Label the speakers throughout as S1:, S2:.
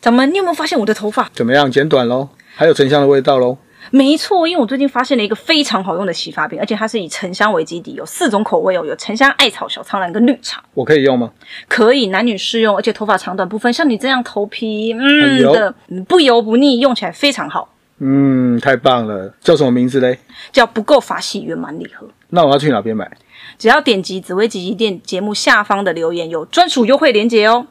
S1: 掌门，你有没有发现我的头发
S2: 怎么样？剪短喽？还有沉香的味道喽？
S1: 没错，因为我最近发现了一个非常好用的洗发品，而且它是以沉香为基底，有四种口味哦，有沉香、艾草、小苍兰跟绿茶。
S2: 我可以用吗？
S1: 可以，男女适用，而且头发长短不分。像你这样头皮嗯的，不油不腻，用起来非常好。
S2: 嗯，太棒了。叫什么名字嘞？
S1: 叫不够发洗圆满礼盒。
S2: 那我要去哪边买？
S1: 只要点击紫薇吉吉店节目下方的留言，有专属优惠链接哦。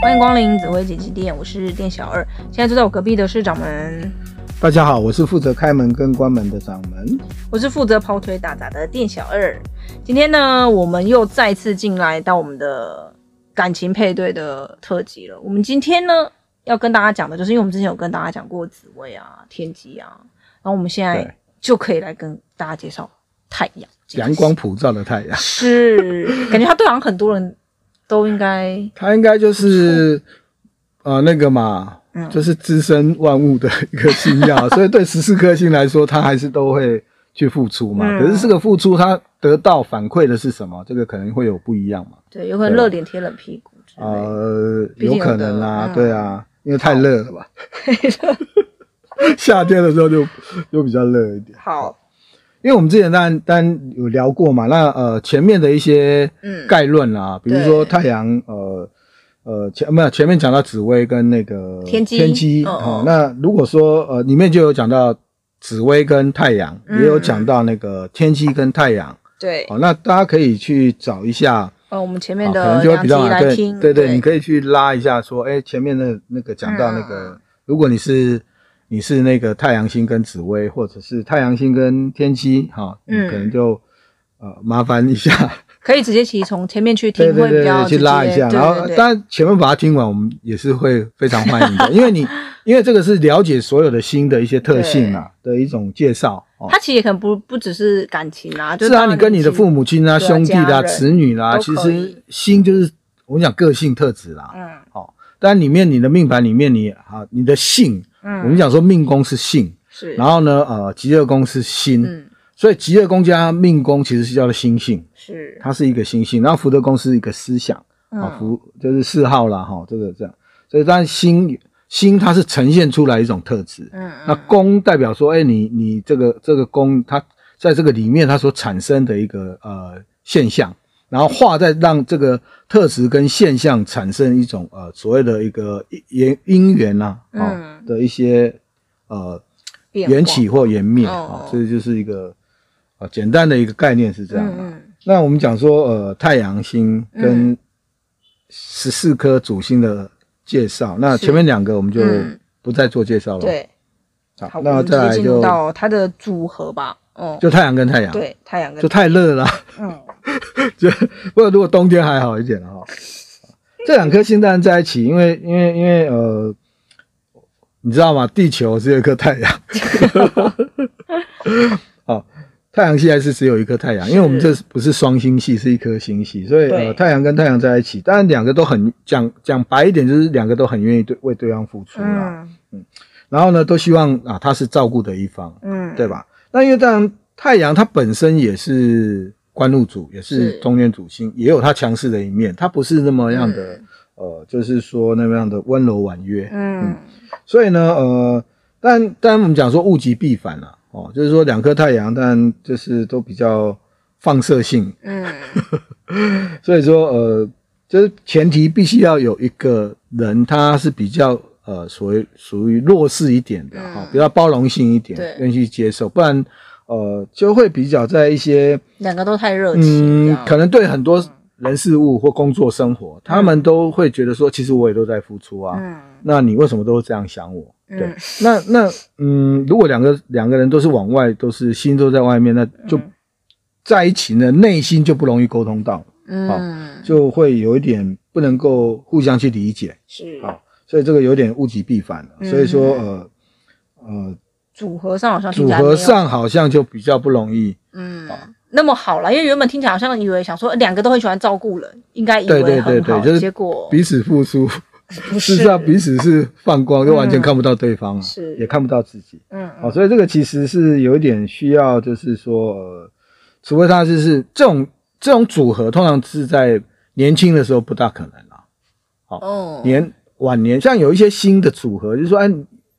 S1: 欢迎光临紫薇姐姐店，我是店小二。现在坐在我隔壁的是掌门。
S2: 大家好，我是负责开门跟关门的掌门。
S1: 我是负责跑腿打杂的店小二。今天呢，我们又再次进来到我们的感情配对的特辑了。我们今天呢，要跟大家讲的就是，因为我们之前有跟大家讲过紫薇啊、天机啊，然后我们现在就可以来跟大家介绍太阳，
S2: 阳光普照的太阳。
S1: 是，感觉他对好像很多人。都应该，
S2: 他应该就是，呃，那个嘛，嗯、就是滋生万物的一个星耀，所以对十四颗星来说，他还是都会去付出嘛。嗯、可是这个付出，他得到反馈的是什么？这个可能会有不一样嘛。
S1: 对，有可能热脸贴冷屁股。
S2: 呃，有可能啊，嗯、对啊，因为太热了吧。夏天的时候就就比较热一点。
S1: 好。
S2: 因为我们之前当然当然有聊过嘛，那呃前面的一些概论啊，嗯、比如说太阳呃呃前没有前面讲到紫薇跟那个天机。天机哦，哦，那如果说呃里面就有讲到紫薇跟太阳，嗯、也有讲到那个天机跟太阳，
S1: 对，
S2: 哦，那大家可以去找一下，
S1: 呃我们前面的
S2: 可能就会比较对对，对，
S1: 对。
S2: 你可以去拉一下说，哎前面的那个讲到那个，嗯、如果你是。你是那个太阳星跟紫薇，或者是太阳星跟天机，哈，嗯，你可能就呃麻烦一下，
S1: 可以直接其实从前面去听，会比较
S2: 去拉一下，然后当然前面把它听完，我们也是会非常欢迎的，因为你因为这个是了解所有的星的一些特性啊的一种介绍，
S1: 它其实也可能不不只是感情啊，
S2: 是啊，你跟你的父母亲啊、兄弟啦、子女啦，其实星就是我们讲个性特质啦，嗯，好，当然里面你的命盘里面你啊你的性。嗯，我们讲说命宫是性，是，然后呢，呃，极乐宫是心，嗯，所以极乐宫加命宫其实是叫做心性，是，它是一个心性，然后福德宫是一个思想，啊，福就是嗜好啦，哈，这个这样，所以当然心心它是呈现出来一种特质，嗯，那宫代表说，哎，你你这个这个宫它在这个里面它所产生的一个呃现象。然后化再让这个特质跟现象产生一种呃所谓的一个因因缘呐啊、的一些呃缘起或缘灭啊，这就是一个啊、呃、简单的一个概念是这样的。嗯、那我们讲说呃太阳星跟十四颗主星的介绍，嗯、那前面两个我们就不再做介绍了。对，好，那再来就
S1: 到它的组合吧。哦，
S2: 就太阳跟太阳，
S1: 对，太阳跟
S2: 就太热了。嗯。就不过如果冬天还好一点哈，这两颗星当然在一起，因为因为因为呃，你知道吗？地球只有一颗太阳，好，太阳系还是只有一颗太阳，因为我们这不是双星系，是一颗星系，所以呃，太阳跟太阳在一起，当然两个都很讲讲白一点，就是两个都很愿意对为对方付出啦，嗯，然后呢，都希望啊他是照顾的一方，嗯，对吧？那因为当然太阳它本身也是。官禄主也是中原主星，也有他强势的一面，他不是那么样的，呃，就是说那么样的温柔婉约，嗯，所以呢，呃，但但我们讲说物极必反了，哦，就是说两颗太阳，但就是都比较放射性，嗯，所以说，呃，就是前提必须要有一个人，他是比较呃，属于属于弱势一点的，哈，比较包容性一点，对，愿意去接受，不然。呃，就会比较在一些
S1: 两个都太热情，
S2: 嗯，可能对很多人事物或工作生活，嗯、他们都会觉得说，其实我也都在付出啊。嗯，那你为什么都这样想我？对，嗯、那那嗯，如果两个两个人都是往外，都是心都在外面，那就在一起呢，内心就不容易沟通到，嗯、哦，就会有一点不能够互相去理解，是啊、哦，所以这个有点物极必反了。嗯、所以说，呃呃。
S1: 组合上好像
S2: 组合上好像就比较不容易，嗯，
S1: 那么好了，因为原本听起来好像以为想说两个都很喜欢照顾人，应该以为很好，对对对对，结果
S2: 彼此付出，事实上彼此是放光，就完全看不到对方，是也看不到自己，嗯，好，所以这个其实是有一点需要，就是说，呃，除非他就是这种这种组合，通常是在年轻的时候不大可能了，哦，年晚年像有一些新的组合，就是说哎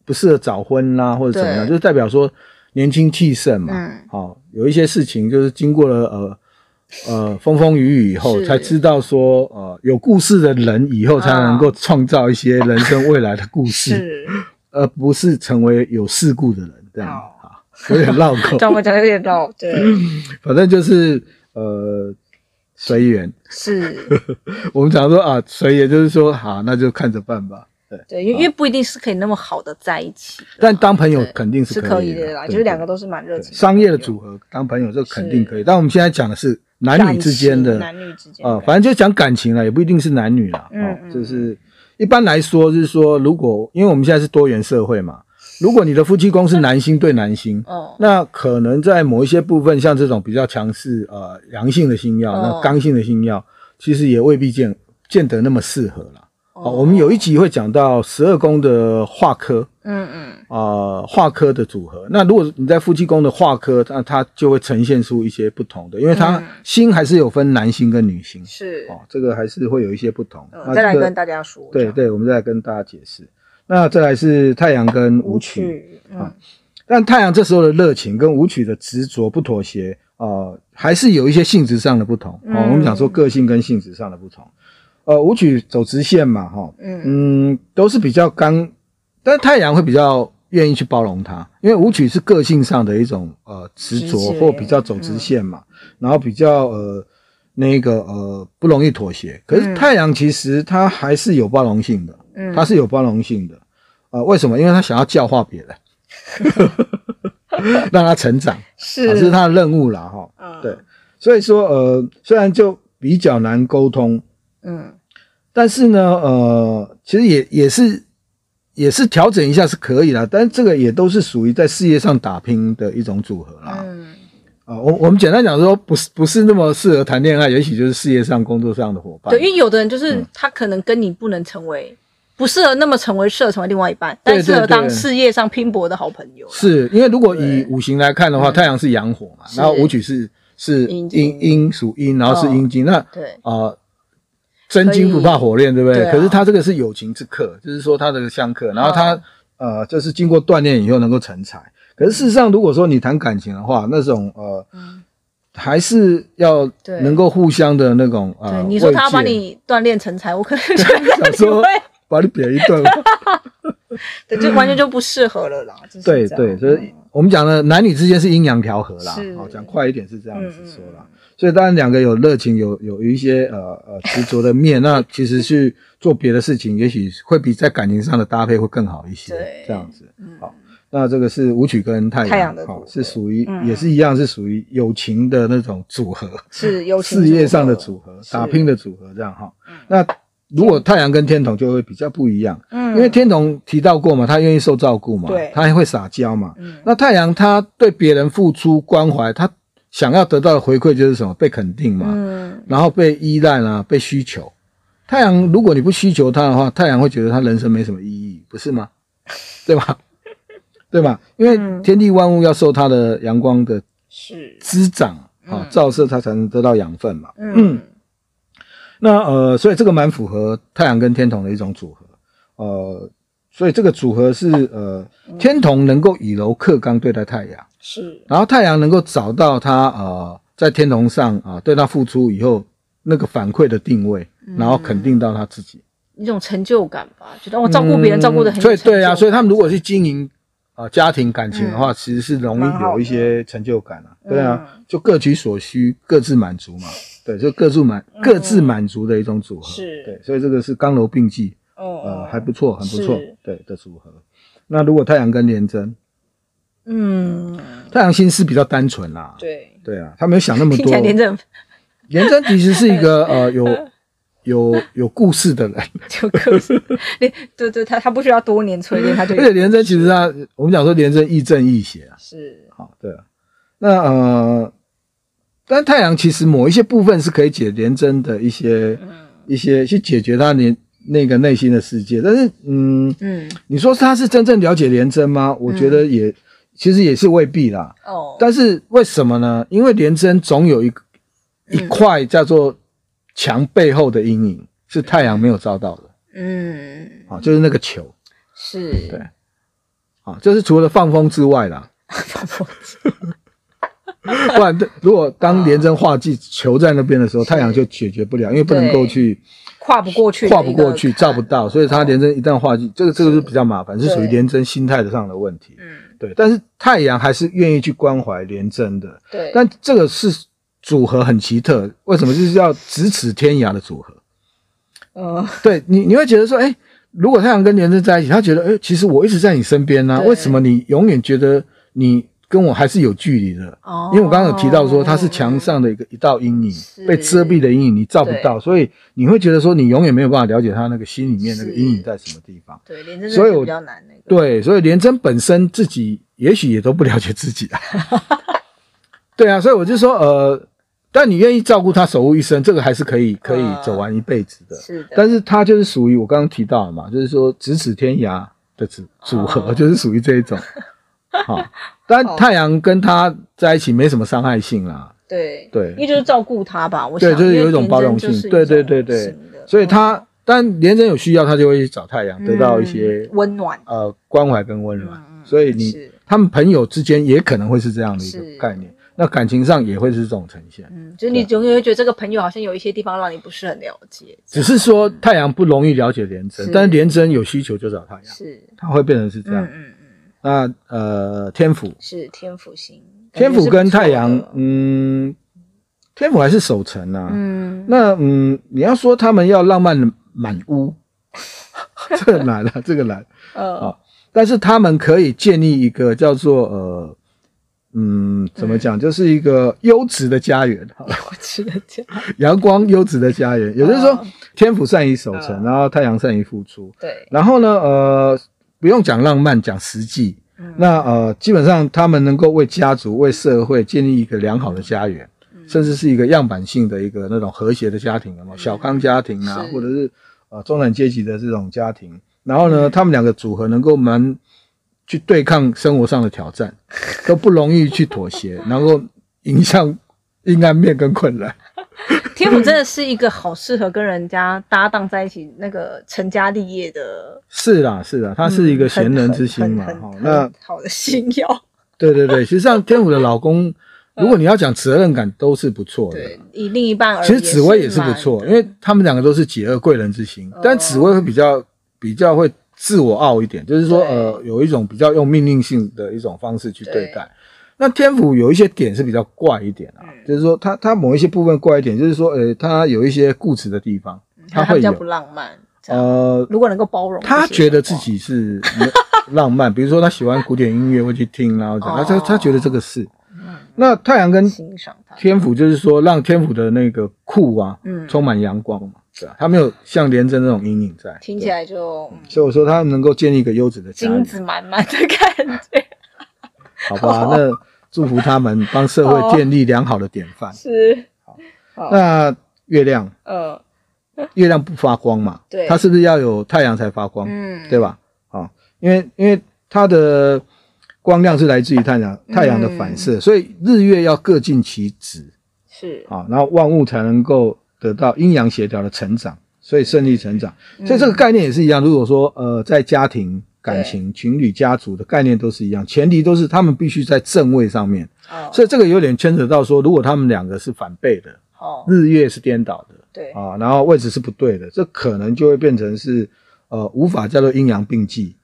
S2: 不适合早婚啦、啊，或者怎么样，就是代表说年轻气盛嘛。嗯，好，有一些事情就是经过了呃。呃，风风雨雨以后才知道说，呃，有故事的人以后才能够创造一些人生未来的故事，是。而不是成为有事故的人这样啊，有点绕口，
S1: 这样我讲有点绕，对，
S2: 反正就是呃随缘，
S1: 是，
S2: 我们讲说啊随缘就是说好，那就看着办吧，对
S1: 对，因为因为不一定是可以那么好的在一起，
S2: 但当朋友肯定是可以
S1: 的啦，就是两个都是蛮热情，
S2: 商业的组合当朋友这肯定可以，但我们现在讲的是。男女之间的，
S1: 男女之间啊、
S2: 呃，反正就讲感情了，也不一定是男女啦，嗯，就是一般来说，就是说，如果因为我们现在是多元社会嘛，如果你的夫妻宫是男星对男星，哦，那可能在某一些部分，像这种比较强势呃阳性的星耀，哦、那刚性的星耀，其实也未必见见得那么适合了。哦，我们有一集会讲到十二宫的化科，嗯嗯，啊，化科的组合。那如果你在夫妻宫的化科，那它就会呈现出一些不同的，因为它星还是有分男星跟女星，是哦，这个还是会有一些不同。
S1: 再来跟大家说，
S2: 对对，我们再来跟大家解释。那再来是太阳跟舞曲啊，但太阳这时候的热情跟舞曲的执着不妥协啊，还是有一些性质上的不同哦。我们讲说个性跟性质上的不同。呃，舞曲走直线嘛，哈，嗯。嗯，都是比较刚，但是太阳会比较愿意去包容他，因为舞曲是个性上的一种呃执着，或比较走直线嘛，嗯、然后比较呃那个呃不容易妥协。可是太阳其实他还是有包容性的，嗯，他是有包容性的，呃，为什么？因为他想要教化别人，让他成长，是，这是他的任务了，哈，嗯，对，所以说呃，虽然就比较难沟通，嗯。但是呢，呃，其实也也是也是调整一下是可以的，但是这个也都是属于在事业上打拼的一种组合啦。嗯，啊、呃，我我们简单讲说，不是不是那么适合谈恋爱，也许就是事业上、工作上的伙伴。对，
S1: 因为有的人就是他可能跟你不能成为，嗯、不适合那么成为适合成为另外一半，但适合当事业上拼搏的好朋友。
S2: 是因为如果以五行来看的话，太阳是阳火嘛，然后武曲是是阴阴属阴，然后是阴金，哦、那对啊。呃真金不怕火炼，对不对？可是他这个是友情之客，就是说他这个相克，然后他呃，就是经过锻炼以后能够成才。可是事实上，如果说你谈感情的话，那种呃，还是要能够互相的那种啊。
S1: 你说他要把你锻炼成才，我可能
S2: 想说把你扁一顿，
S1: 对，就完全就不适合了啦。
S2: 对对，所以我们讲的男女之间是阴阳调和啦。好，讲快一点是这样子说啦。所以当然两个有热情，有有有一些呃呃执着的面，那其实去做别的事情，也许会比在感情上的搭配会更好一些。对，这样子。好，那这个是舞曲跟太阳，太阳的好是属于也是一样，是属于友情的那种组合，是友情事业上的组合，打拼的组合这样哈。那如果太阳跟天同就会比较不一样，嗯，因为天同提到过嘛，他愿意受照顾嘛，对，他还会撒娇嘛，嗯，那太阳他对别人付出关怀，他。想要得到的回馈就是什么？被肯定嘛，嗯，然后被依赖啊，被需求。太阳，如果你不需求它的话，太阳会觉得它人生没什么意义，不是吗？对吧？对吧？因为天地万物要受它的阳光的滋长啊，照射，它才能得到养分嘛。嗯，那呃，所以这个蛮符合太阳跟天同的一种组合。呃，所以这个组合是呃，天同能够以柔克刚对待太阳。是，然后太阳能够找到他呃，在天同上啊、呃，对他付出以后那个反馈的定位，然后肯定到他自己
S1: 一种成就感吧，觉得我照顾别人照顾得很。
S2: 所以对啊，所以他们如果是经营啊、呃、家庭感情的话，其实是容易有一些成就感啊。对啊，就各取所需，各自满足嘛。对，就各自满各自满足的一种组合。是，对，所以这个是刚柔并济，呃，还不错，很不错，对的组合。那如果太阳跟廉贞。嗯，太阳星是比较单纯啦。对对啊，他没有想那么多。廉贞，廉贞其实是一个 呃有有有故事的人。有故事，
S1: 对对对，他他不需要多年淬炼，他就。
S2: 而且廉贞其实他，我们讲说廉贞亦正亦邪啊。是。好，对啊。那呃，但太阳其实某一些部分是可以解廉贞的一些一些去解决他连那个内心的世界，但是嗯嗯，你说他是真正了解廉贞吗？我觉得也。其实也是未必啦，哦，但是为什么呢？因为廉贞总有一一块叫做墙背后的阴影，是太阳没有照到的。
S1: 嗯，
S2: 啊，就是那个球，
S1: 是，
S2: 对，啊，就是除了放风之外啦，
S1: 放风
S2: 不然，如果当廉贞化忌球在那边的时候，太阳就解决不了，因为不能够去
S1: 跨不过去，
S2: 跨不过去，照不到，所以他廉贞一旦化忌，这个这个是比较麻烦，是属于廉贞心态上的问题。嗯，对。但是太阳还是愿意去关怀廉贞的。对。但这个是组合很奇特，为什么？就是要咫尺天涯的组合。呃，对你你会觉得说，哎，如果太阳跟廉贞在一起，他觉得，哎，其实我一直在你身边呢，为什么你永远觉得你？跟我还是有距离的，哦，因为我刚刚有提到说，它是墙上的一个一道阴影，被遮蔽的阴影，你照不到，所以你会觉得说，你永远没有办法了解他那个心里面那个阴影在什么地方。对，连真所以比较难那个。对，所以连真本身自己也许也都不了解自己啊。对啊，所以我就说，呃，但你愿意照顾他，守护一生，这个还是可以可以走完一辈子的。是的。但是他就是属于我刚刚提到的嘛，就是说咫尺天涯的组组合，就是属于这一种。好。但太阳跟他在一起没什么伤害性啦，对对，因为就是照顾他吧，我想对，就是有一种包容性，对对对对，所以他但连真有需要，他就会去找太阳，得到一些温暖，呃，关怀跟温暖，所以你他们朋友之间也可能会是这样的一个概念，那感情上也会是这种呈现，嗯，就是你总会觉得这个朋友好像有一些地方让你不是很了解，只是说太阳不容易了解连真，但是连真有需求就找太阳，是，他会变成是这样，嗯。那呃，天府是天府星，天府跟太阳，嗯，天府还是守城啊。嗯，那嗯，你要说他们要浪漫满屋，这个难了，这个难。呃、哦，但是他们可以建立一个叫做呃，嗯，怎么讲，就是一个优质的家园。优质的家，阳光优质的家园，也就是说，天府善于守城，然后太阳善于付出。对，然后呢，呃。不用讲浪漫，讲实际。嗯、那呃，基本上他们能够为家族、为社会建立一个良好的家园，嗯、甚至是一个样板性的一个那种和谐的家庭，什么、嗯、小康家庭啊，或者是呃中产阶级的这种家庭。然后呢，嗯、他们两个组合能够蛮去对抗生活上的挑战，都不容易去妥协，然后迎向阴暗面跟困难。天府真的是一个好适合跟人家搭档在一起，那个成家立业的。是啦，是啦，他是一个贤人之心嘛。好，那好的星曜。对对对，实际上天府的老公，如果你要讲责任感，都是不错的。对，以另一半而言，其实紫薇也是不错，因为他们两个都是解厄贵人之心，但紫薇会比较比较会自我傲一点，就是说呃，有一种比较用命令性的一种方式去对待。那天府有一些点是比较怪一点啊，嗯、就是说他他某一些部分怪一点，就是说，呃，他有一些固执的地方，他会有比较不浪漫。呃，如果能够包容，他觉得自己是 浪漫，比如说他喜欢古典音乐，会去听，然后讲，他他他觉得这个是。嗯、那太阳跟天府就是说，让天府的那个酷啊，嗯，充满阳光嘛，对吧？他没有像廉贞那种阴影在，听起来就，所以我说他能够建立一个优质的金子满满的感觉。好吧，那。祝福他们帮社会建立良好的典范。是，好。那月亮，呃，月亮不发光嘛？对，它是不是要有太阳才发光？嗯，对吧？啊，因为因为它的光亮是来自于太阳，太阳的反射，所以日月要各尽其职。是，啊，然后万物才能够得到阴阳协调的成长，所以顺利成长。所以这个概念也是一样。如果说呃，在家庭。感情、情侣、家族的概念都是一样，前提都是他们必须在正位上面。哦，所以这个有点牵扯到说，如果他们两个是反背的，哦，日月是颠倒的，对啊，然后位置是不对的，这可能就会变成是呃无法叫做阴阳并济，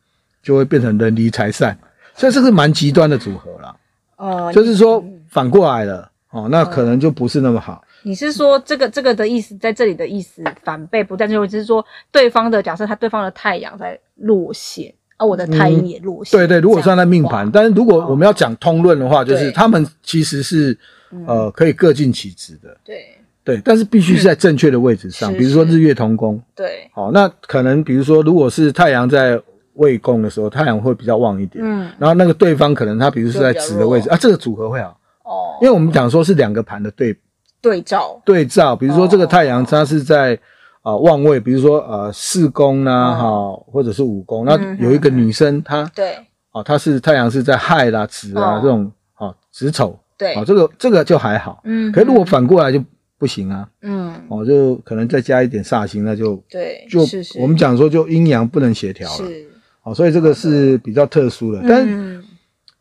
S2: 就会变成人离财散，所以这是蛮极端的组合啦。哦，就是说反过来了，哦，那可能就不是那么好。你是说这个这个的意思，在这里的意思反背不在这里，就是说对方的假设，他对方的太阳在落陷。啊，我的太阴也落陷。对对，如果算在命盘，但是如果我们要讲通论的话，就是他们其实是呃可以各尽其职的。对对，但是必须是在正确的位置上，比如说日月同宫。对。好，那可能比如说，如果是太阳在未宫的时候，太阳会比较旺一点。嗯。然后那个对方可能他比如是在子的位置啊，这个组合会好。哦。因为我们讲说是两个盘的对对照对照，比如说这个太阳它是在。啊，旺位，比如说呃四宫呐，哈，或者是五宫，那有一个女生，她对，啊，她是太阳是在亥啦、子啊这种，啊子丑，对，啊这个这个就还好，嗯，可是如果反过来就不行啊，
S1: 嗯，
S2: 哦，就可能再加一点煞星，那就
S1: 对，
S2: 就我们讲说就阴阳不能协调了，
S1: 是，
S2: 哦，所以这个是比较特殊的。
S1: 嗯、
S2: 但是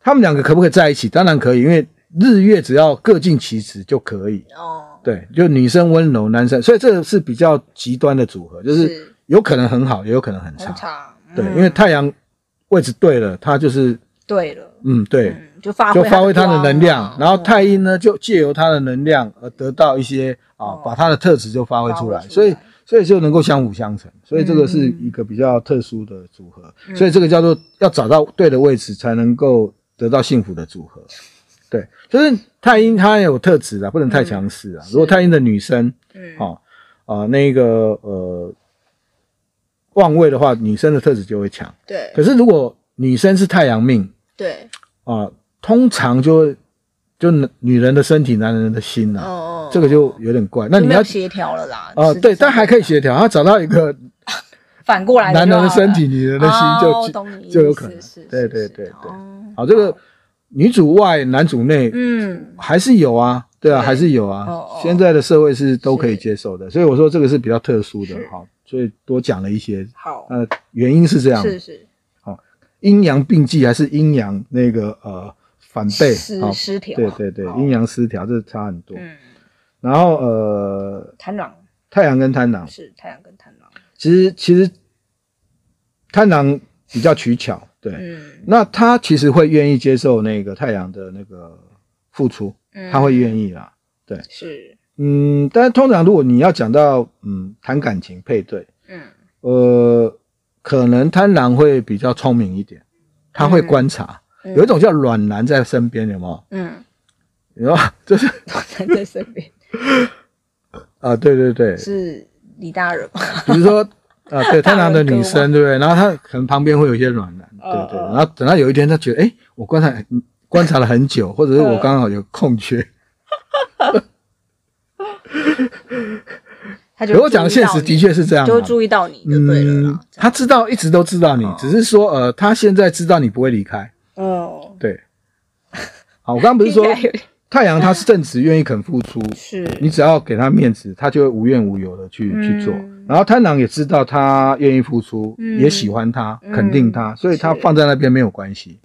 S2: 他们两个可不可以在一起？当然可以，因为日月只要各尽其职就可以。哦，对，就女生温柔，男生，所以这个是比较极端的组合，就是有可能很好，也有可能很差。
S1: 很差，嗯、
S2: 对，因为太阳位置对了，它就是
S1: 对了，
S2: 嗯，对。嗯
S1: 就发
S2: 就发挥它的能量，然后太阴呢，就借由它的能量而得到一些啊，把它的特质就发挥出来，所以所以就能够相辅相成，所以这个是一个比较特殊的组合，所以这个叫做要找到对的位置才能够得到幸福的组合。对，就是太阴它有特质啊，不能太强势啊。如果太阴的女生，嗯，好啊，那个呃旺位的话，女生的特质就会强。
S1: 对，
S2: 可是如果女生是太阳命，
S1: 对
S2: 啊。通常就就女人的身体，男人的心呐，哦，这个就有点怪。那你要
S1: 协调了啦。
S2: 啊，对，但还可以协调，他找到一个
S1: 反过来，
S2: 男人的身体，女人的心就就有可能。对对对对，好，这个女主外，男主内，嗯，还是有啊，对啊，还是有啊。现在的社会是都可以接受的，所以我说这个是比较特殊的，好，所以多讲了一些。好，呃，原因是这样，
S1: 是是，
S2: 好，阴阳并济还是阴阳那个呃。反背
S1: 失失调，
S2: 对对对，阴阳失调，这差很多。嗯，然后呃，
S1: 贪狼，
S2: 太阳跟贪狼
S1: 是太阳跟贪狼。
S2: 其实其实贪狼比较取巧，对，嗯，那他其实会愿意接受那个太阳的那个付出，嗯，他会愿意啦，对，
S1: 是，
S2: 嗯，但是通常如果你要讲到嗯谈感情配对，嗯，呃，可能贪狼会比较聪明一点，他会观察。有一种叫暖男在身边，有没有？嗯，有，就是
S1: 暖男在身边。
S2: 啊，对对对，
S1: 是李大人。
S2: 比如说啊，对，贪狼的女生，对不对？然后他可能旁边会有一些暖男，对对。然后等到有一天，他觉得，哎，我观察观察了很久，或者是我刚好有空缺。
S1: 他
S2: 就我讲的现实的确是这样，
S1: 就注意到你就对了。
S2: 他知道，一直都知道你，只是说，呃，他现在知道你不会离开。哦，对，好，我刚刚不是说 太阳他是正直，愿意肯付出，是。你只要给他面子，他就会无怨无尤的去去做。然后贪狼也知道他愿意付出，也喜欢他，肯定他，所以他放在那边没有关系。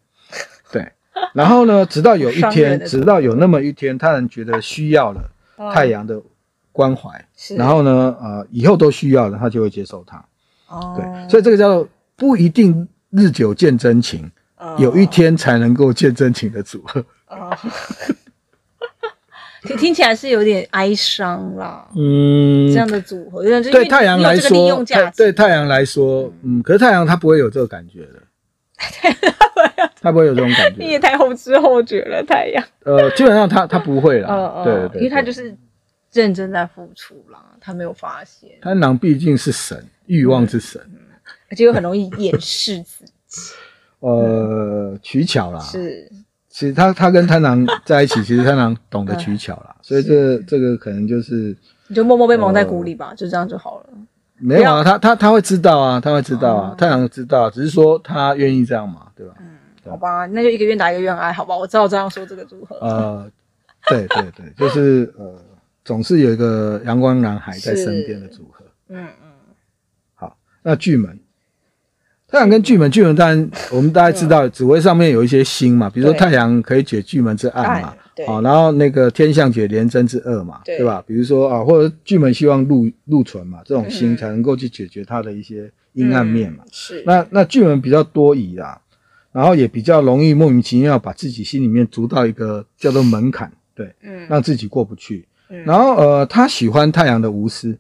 S2: 对，然后呢，直到有一天，直到有那么一天，他人觉得需要了太阳的关怀，然后呢，呃，以后都需要了，他就会接受他。哦，对，所以这个叫做不一定日久见真情。有一天才能够见真情的组合，哦，
S1: 听起来是有点哀伤啦。嗯，这样的组合，
S2: 对太阳来说，对太阳来说，嗯，可是太阳他不会有这个感觉的，他不会有这种感觉。
S1: 你也太后知后觉了，太阳。
S2: 呃，基本上他他不会了，对对，
S1: 因为他就是认真在付出啦，他没有发现。
S2: 贪狼毕竟是神，欲望之神，
S1: 而且又很容易掩饰自己。
S2: 呃，取巧啦，是，其实他他跟贪狼在一起，其实贪狼懂得取巧啦，所以这这个可能就是
S1: 你就默默被蒙在鼓里吧，就这样就好了。
S2: 没有啊，他他他会知道啊，他会知道啊，太阳知道，只是说他愿意这样嘛，对吧？嗯，
S1: 好吧，那就一个愿打一个愿挨，好吧，我知道这样说这个组合。
S2: 呃，对对对，就是呃，总是有一个阳光男孩在身边的组合。嗯嗯，好，那巨门。太阳跟巨门，巨门当然我们大家知道，紫微上面有一些星嘛，比如说太阳可以解巨门之暗嘛，好，然后那个天象解廉贞之恶嘛，对。吧？比如说啊，或者巨门希望禄禄存嘛，这种星才能够去解决它的一些阴暗面嘛。是，那那巨门比较多疑啦，然后也比较容易莫名其妙把自己心里面筑到一个叫做门槛，对，嗯，让自己过不去。然后呃，他喜欢太阳的无私，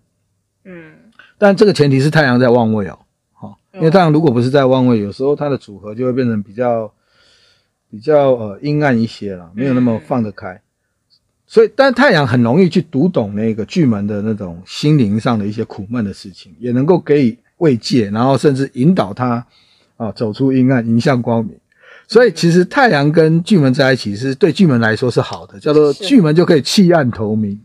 S2: 嗯，但这个前提是太阳在旺位哦。因为太阳如果不是在旺位，有时候它的组合就会变成比较比较呃阴暗一些了，没有那么放得开。所以，但太阳很容易去读懂那个巨门的那种心灵上的一些苦闷的事情，也能够给予慰藉，然后甚至引导他啊走出阴暗，迎向光明。所以，其实太阳跟巨门在一起是对巨门来说是好的，叫做巨门就可以弃暗投明。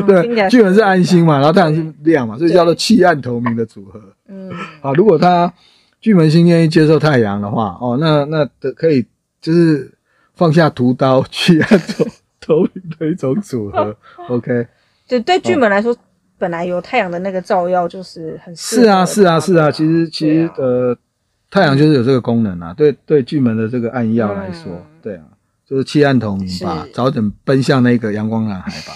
S2: 对，巨门是安心嘛，然后太阳是亮嘛，所以叫做弃暗投明的组合。嗯，啊，如果他巨门星愿意接受太阳的话，哦，那那的可以就是放下屠刀去暗投投明的一种组合。OK，
S1: 对对巨门来说，本来有太阳的那个照耀就是很
S2: 是啊是啊是啊，其实其实呃，太阳就是有这个功能啊。对对，巨门的这个暗耀来说，对啊，就是弃暗投明吧，早点奔向那个阳光男孩吧。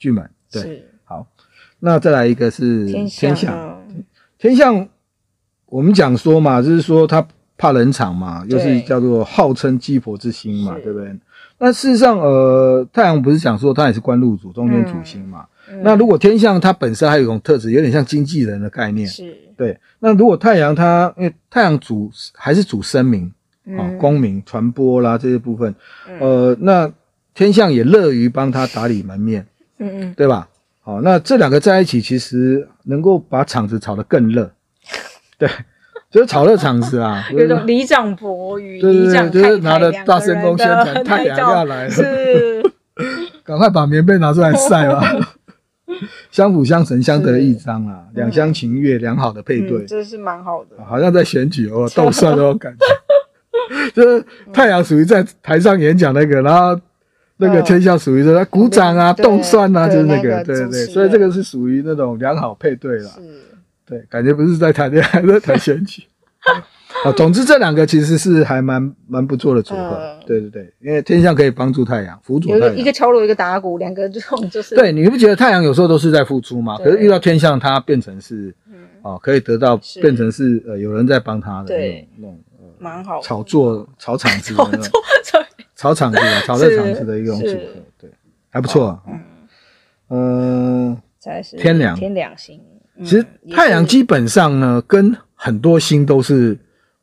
S2: 对，好，巨门对，好，那再来一个是天象，天象。我们讲说嘛，就是说他怕冷场嘛，又是叫做号称鸡婆之星嘛，对不对？那事实上，呃，太阳不是讲说他也是官禄主，中间主星嘛。嗯、那如果天象它本身还有一种特质，有点像经纪人的概念，是。对。那如果太阳它，因为太阳主还是主声明啊、嗯、功名传播啦这些部分，呃，那天象也乐于帮他打理门面，嗯嗯，对吧？好，那这两个在一起，其实能够把场子炒得更热。对，就是炒热场子啊，
S1: 有种里长伯与里长太太，
S2: 就是拿着大声公宣传 太阳要来了，是，赶快把棉被拿出来晒吧，相辅相成，相得益彰啊，两厢情愿，良好的配对，
S1: 这是蛮好的，
S2: 好像在选举哦，斗帅的感觉，就是太阳属于在台上演讲那个，然后那个天象属于在鼓掌啊、动算啊，就是那个，对对对，所以这个是属于那种良好配对了。对，感觉不是在谈恋爱，在谈选举。啊，总之这两个其实是还蛮蛮不错的组合。呃、对对对，因为天象可以帮助太阳，辅佐太
S1: 阳。一个敲锣，一个打鼓，两个这种就是。
S2: 对，你不觉得太阳有时候都是在付出吗？可是遇到天象，它变成是，嗯、哦，可以得到是变成是呃有人在帮他的那种对那种呃蛮好炒作炒场子的那种炒场子的炒热场子的一种组合，对，还不错、啊。嗯嗯，
S1: 才是
S2: 天梁
S1: 天梁星。
S2: 其实太阳基本上呢，跟很多星都是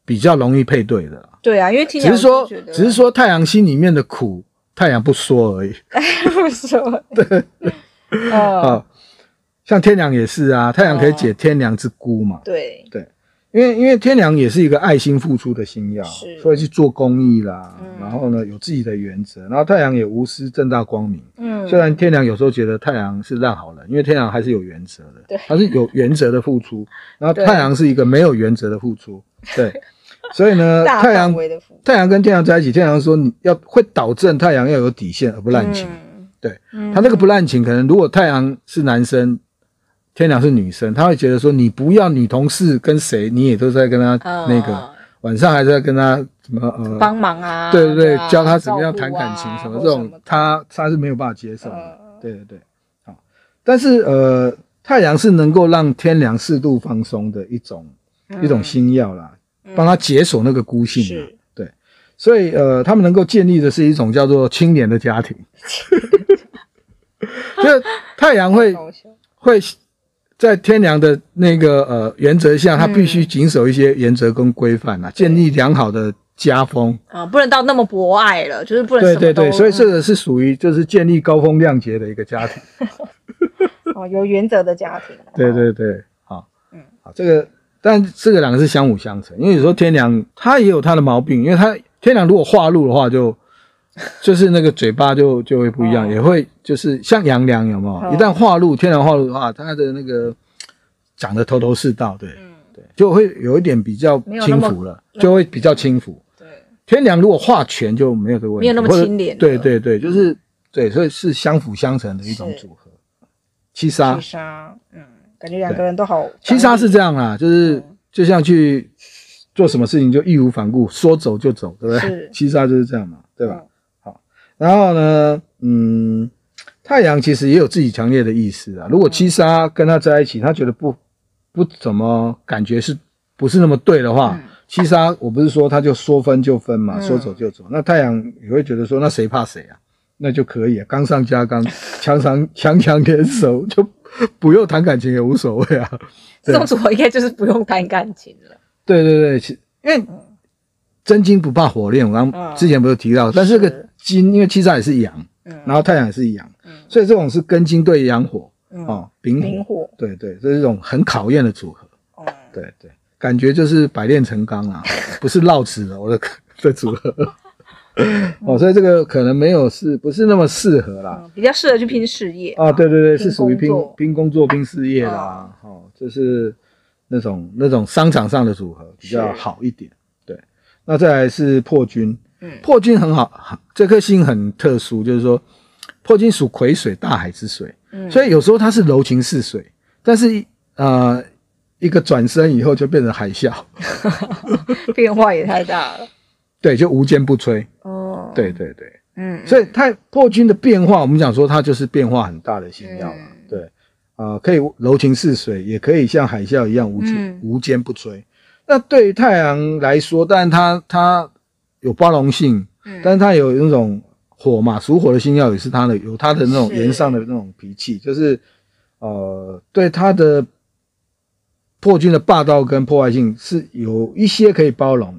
S2: 比较容易配对的。
S1: 对啊，因为只
S2: 是说，只是说太阳星里面的苦，太阳不说而已。
S1: 不说。
S2: 对。哦。像天梁也是啊，太阳可以解天梁之孤嘛。对对。因为因为天良也是一个爱心付出的星曜，所以去做公益啦，然后呢有自己的原则，然后太阳也无私正大光明。嗯，虽然天良有时候觉得太阳是烂好人，因为天良还是有原则的，对，他是有原则的付出，然后太阳是一个没有原则的付出，对，所以呢，太阳太阳跟天阳在一起，天阳说你要会导正太阳要有底线而不滥情，对，他那个不滥情，可能如果太阳是男生。天良是女生，她会觉得说，你不要女同事跟谁，你也都在跟她那个晚上还在跟她什么呃
S1: 帮忙啊，
S2: 对对对，教她怎么样谈感情什么这种，她她是没有办法接受的。对对对，好，但是呃太阳是能够让天良适度放松的一种一种星曜啦，帮他解锁那个孤性的，对，所以呃他们能够建立的是一种叫做青年的家庭，就是太阳会会。在天良的那个呃原则下，他必须谨守一些原则跟规范啊，建立良好的家风
S1: 啊，不能到那么博爱了，就是不能。对
S2: 对对，所以这个是属于就是建立高风亮节的一个家庭。
S1: 哦，有原则的家庭。
S2: 对对对，好，嗯，好，这个，但这个两个是相辅相成，因为有时候天良他也有他的毛病，因为他天良如果化禄的话就。就是那个嘴巴就就会不一样，哦、也会就是像杨梁有没有？哦、一旦化入天然化入的话，他的那个讲的头头是道，对，嗯、对，就会有一点比较轻浮了，就会比较轻浮。对，天梁如果化全就没有这个问题，
S1: 没有那么清廉。
S2: 对对对，就是对，所以是相辅相成的一种组合。七杀，
S1: 七杀，嗯，感觉两个人都好。
S2: 七杀是这样啦，就是就像去做什么事情就义无反顾，说走就走，对不对？七杀就是这样嘛，对吧？嗯然后呢，嗯，太阳其实也有自己强烈的意思啊。如果七杀跟他在一起，他觉得不不怎么感觉是不是那么对的话，嗯、七杀我不是说他就说分就分嘛，嗯、说走就走。那太阳也会觉得说，那谁怕谁啊？那就可以啊，刚上加刚，强强强强联手，就不用谈感情也无所谓啊。
S1: 这种组合应该就是不用谈感情了。
S2: 对对对，其因为真金不怕火炼，我刚之前不是提到，嗯、但是这个。金，因为七杀也是阳，然后太阳也是阳，所以这种是根金对阳火，哦，丙火，对对，这是一种很考验的组合，对对，感觉就是百炼成钢啊，不是绕齿的我的的组合，哦，所以这个可能没有是不是那么适合啦，
S1: 比较适合去拼事业
S2: 啊，对对对，是属于拼拼工作、拼事业啦，哦，就是那种那种商场上的组合比较好一点，对，那再来是破军。嗯，破军很好，这颗星很特殊，就是说破军属癸水，大海之水，嗯，所以有时候它是柔情似水，但是呃，一个转身以后就变成海啸，
S1: 变化也太大了。
S2: 对，就无坚不摧。哦，对对对，嗯，所以太破军的变化，我们讲说它就是变化很大的星耀了。嗯、对，啊、呃，可以柔情似水，也可以像海啸一样无坚、嗯、无坚不摧。那对于太阳来说，当然它它有包容性，嗯，但是它有那种火嘛，属火的星耀也是它的有它的那种炎上的那种脾气，就是呃，对它的破军的霸道跟破坏性是有一些可以包容，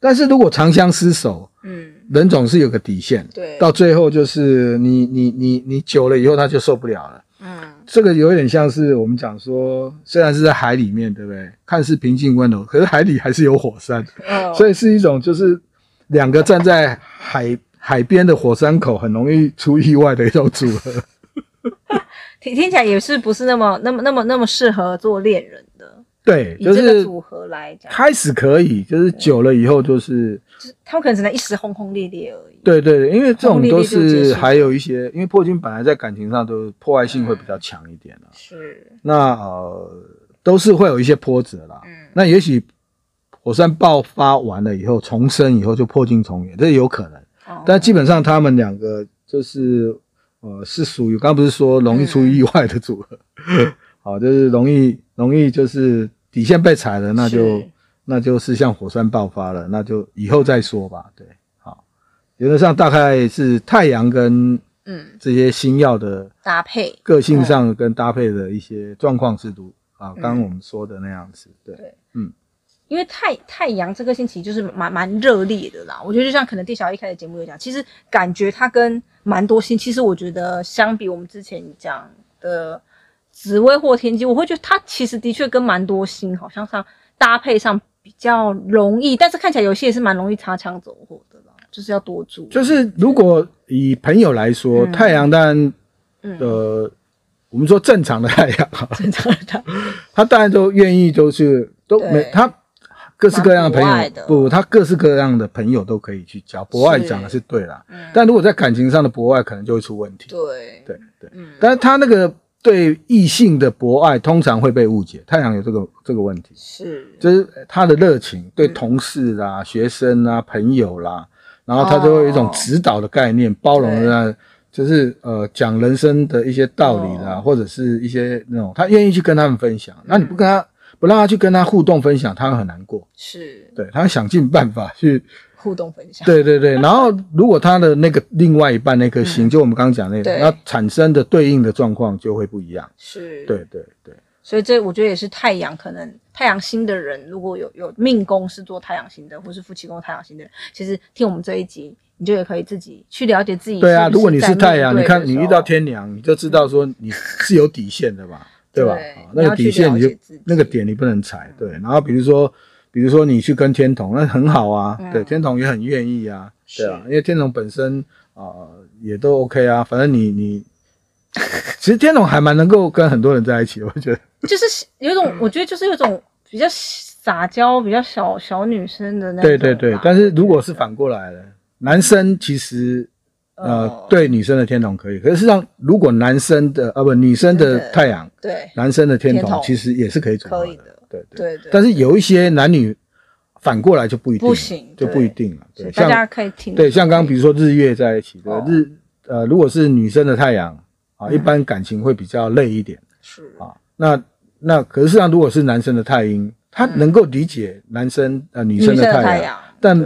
S2: 但是如果长相厮守，嗯，人总是有个底线，对，到最后就是你你你你久了以后他就受不了了。嗯这个有点像是我们讲说，虽然是在海里面，对不对？看似平静温柔，可是海里还是有火山，oh. 所以是一种就是两个站在海海边的火山口，很容易出意外的一种组合。
S1: 听听起来也是不是那么那么那么那么适合做恋人的。
S2: 对，就是组合来讲，开始可以，就是久了以后就是，
S1: 就是他们可能只能一时轰轰烈烈而已。
S2: 对对对，因为这种都是还有一些，因为破军本来在感情上都破坏性会比较强一点了。是。那呃，都是会有一些波折啦。嗯。那也许火山爆发完了以后，重生以后就破镜重圆，这有可能。哦。但基本上他们两个就是呃，是属于刚刚不是说容易出意外的组合。嗯 好，就是容易容易就是底线被踩了，那就那就是像火山爆发了，那就以后再说吧。对，好，原则上大概是太阳跟嗯这些星曜的
S1: 搭配，
S2: 个性上跟搭配的一些状况是如啊，刚刚我们说的那样子。对，嗯，
S1: 因为太太阳这个星期就是蛮蛮热烈的啦。我觉得就像可能店小一开始节目有讲，其实感觉它跟蛮多星，其实我觉得相比我们之前讲的。紫微或天机，我会觉得它其实的确跟蛮多星好像上搭配上比较容易，但是看起来有些也是蛮容易擦枪走火的啦，就是要多注意。
S2: 就是如果以朋友来说，嗯、太阳当然，嗯、呃，我们说正常的太阳，正常的太阳，他当然都愿意，就是都没他各式各样的朋友，不，他各式各样的朋友都可以去交。博爱讲的是对啦，嗯、但如果在感情上的博爱，可能就会出问题。对。对对，嗯，但是他那个。对异性的博爱通常会被误解，太阳有这个这个问题，是。就是他的热情，对同事啦、嗯、学生啦、朋友啦，然后他就会有一种指导的概念，哦、包容的，就是呃讲人生的一些道理啦，哦、或者是一些那种他愿意去跟他们分享，那、嗯、你不跟他不让他去跟他互动分享，他会很难过，是。对他会想尽办法去。
S1: 互动分享，
S2: 对对对，然后如果他的那个另外一半那颗星，嗯、就我们刚刚讲那个，那产生的对应的状况就会不一样。是，对对对，
S1: 所以这我觉得也是太阳，可能太阳星的人，如果有有命宫是做太阳星的，或是夫妻宫太阳星的人，其实听我们这一集，你就也可以自己去了解自己是是。
S2: 对啊，如果你是太阳，你看你遇到天梁，你就知道说你是有底线的吧，对吧？那个底线你就那个点你不能踩。对，然后比如说。比如说你去跟天童，那很好啊，嗯、对，天童也很愿意啊，是对啊，因为天童本身啊、呃、也都 OK 啊，反正你你，其实天童还蛮能够跟很多人在一起，我觉得，
S1: 就是有种，我觉得就是有种比较撒娇、比较小小女生的那种，
S2: 对对对，但是如果是反过来的，男生其实呃、哦、对女生的天同可以，可是实际上如果男生的啊不女生的太阳，对，男生的天同其实也是可以组合的。对对对，但是有一些男女反过来就不一定，不行，就不一定了。对，
S1: 大家可以听。
S2: 对，像刚刚比如说日月在一起，对，日呃，如果是女生的太阳啊，一般感情会比较累一点。是啊，那那可是实际上如果是男生的太阴，他能够理解男生呃女生的太阳，但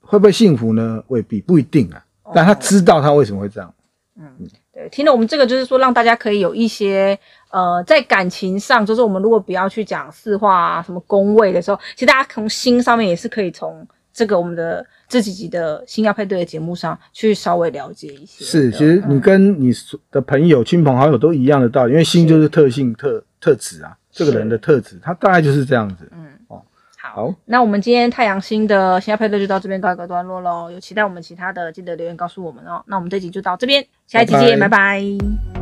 S2: 会不会幸福呢？未必，不一定啊。但他知道他为什么会这样。嗯，
S1: 对，听了我们这个就是说，让大家可以有一些。呃，在感情上，就是我们如果不要去讲四化啊，什么宫位的时候，其实大家从心上面也是可以从这个我们的这几集的星耀配对的节目上去稍微了解一些。
S2: 是，其实你跟你的朋友、亲朋好友都一样的道理，因为心就是特性特特质啊，这个人的特质，他大概就是这样子。嗯，哦，
S1: 好，那我们今天太阳星的星曜配对就到这边告一个段落喽。有期待我们其他的，记得留言告诉我们哦。那我们这集就到这边，下一集见，拜拜。拜拜。